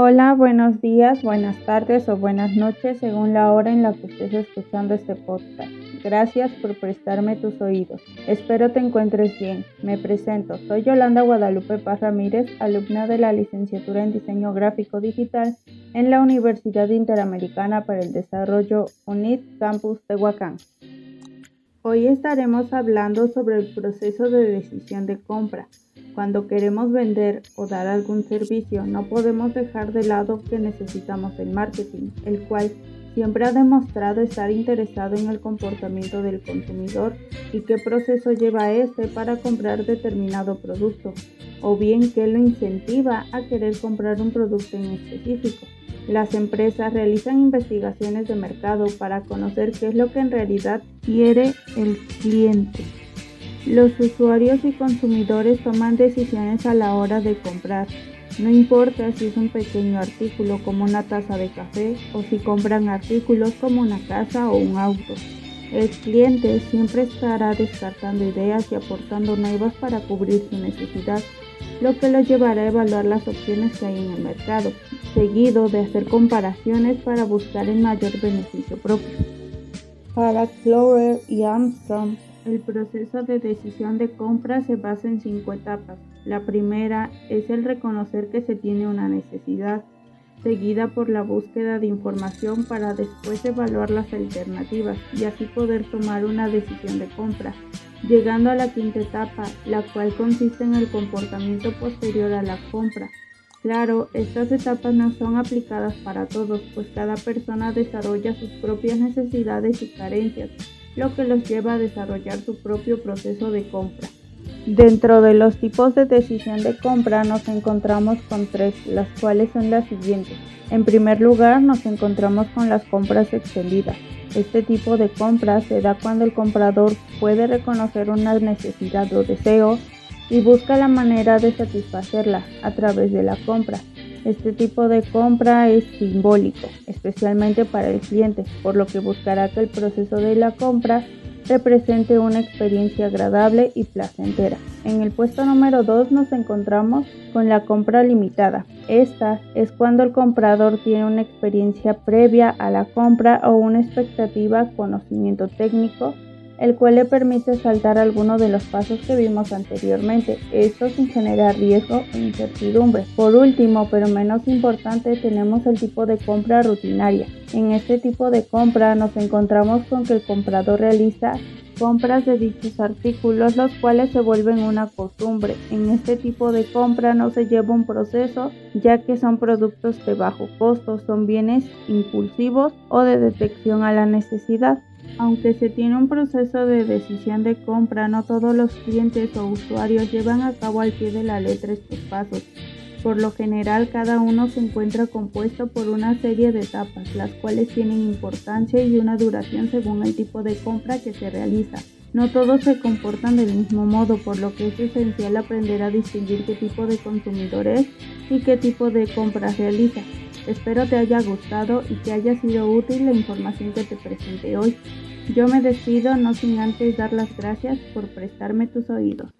Hola, buenos días, buenas tardes o buenas noches según la hora en la que estés escuchando este podcast. Gracias por prestarme tus oídos. Espero te encuentres bien. Me presento. Soy Yolanda Guadalupe Paz Ramírez, alumna de la licenciatura en Diseño Gráfico Digital en la Universidad Interamericana para el Desarrollo UNIT Campus Tehuacán. Hoy estaremos hablando sobre el proceso de decisión de compra cuando queremos vender o dar algún servicio, no podemos dejar de lado que necesitamos el marketing, el cual siempre ha demostrado estar interesado en el comportamiento del consumidor y qué proceso lleva este para comprar determinado producto, o bien qué lo incentiva a querer comprar un producto en específico. Las empresas realizan investigaciones de mercado para conocer qué es lo que en realidad quiere el cliente. Los usuarios y consumidores toman decisiones a la hora de comprar. No importa si es un pequeño artículo como una taza de café o si compran artículos como una casa o un auto. El cliente siempre estará descartando ideas y aportando nuevas para cubrir su necesidad, lo que lo llevará a evaluar las opciones que hay en el mercado, seguido de hacer comparaciones para buscar el mayor beneficio propio. Para Clover y Armstrong, el proceso de decisión de compra se basa en cinco etapas. La primera es el reconocer que se tiene una necesidad, seguida por la búsqueda de información para después evaluar las alternativas y así poder tomar una decisión de compra, llegando a la quinta etapa, la cual consiste en el comportamiento posterior a la compra. Claro, estas etapas no son aplicadas para todos, pues cada persona desarrolla sus propias necesidades y carencias lo que los lleva a desarrollar su propio proceso de compra. Dentro de los tipos de decisión de compra nos encontramos con tres, las cuales son las siguientes. En primer lugar, nos encontramos con las compras extendidas. Este tipo de compra se da cuando el comprador puede reconocer una necesidad o deseo y busca la manera de satisfacerla a través de la compra. Este tipo de compra es simbólico, especialmente para el cliente, por lo que buscará que el proceso de la compra represente una experiencia agradable y placentera. En el puesto número 2 nos encontramos con la compra limitada. Esta es cuando el comprador tiene una experiencia previa a la compra o una expectativa, conocimiento técnico, el cual le permite saltar algunos de los pasos que vimos anteriormente, esto sin generar riesgo e incertidumbre. Por último, pero menos importante, tenemos el tipo de compra rutinaria. En este tipo de compra nos encontramos con que el comprador realiza compras de dichos artículos, los cuales se vuelven una costumbre. En este tipo de compra no se lleva un proceso, ya que son productos de bajo costo, son bienes impulsivos o de detección a la necesidad. Aunque se tiene un proceso de decisión de compra, no todos los clientes o usuarios llevan a cabo al pie de la letra estos pasos. Por lo general, cada uno se encuentra compuesto por una serie de etapas, las cuales tienen importancia y una duración según el tipo de compra que se realiza. No todos se comportan del mismo modo, por lo que es esencial aprender a distinguir qué tipo de consumidor es y qué tipo de compra realiza. Espero te haya gustado y que haya sido útil la información que te presenté hoy. Yo me despido no sin antes dar las gracias por prestarme tus oídos.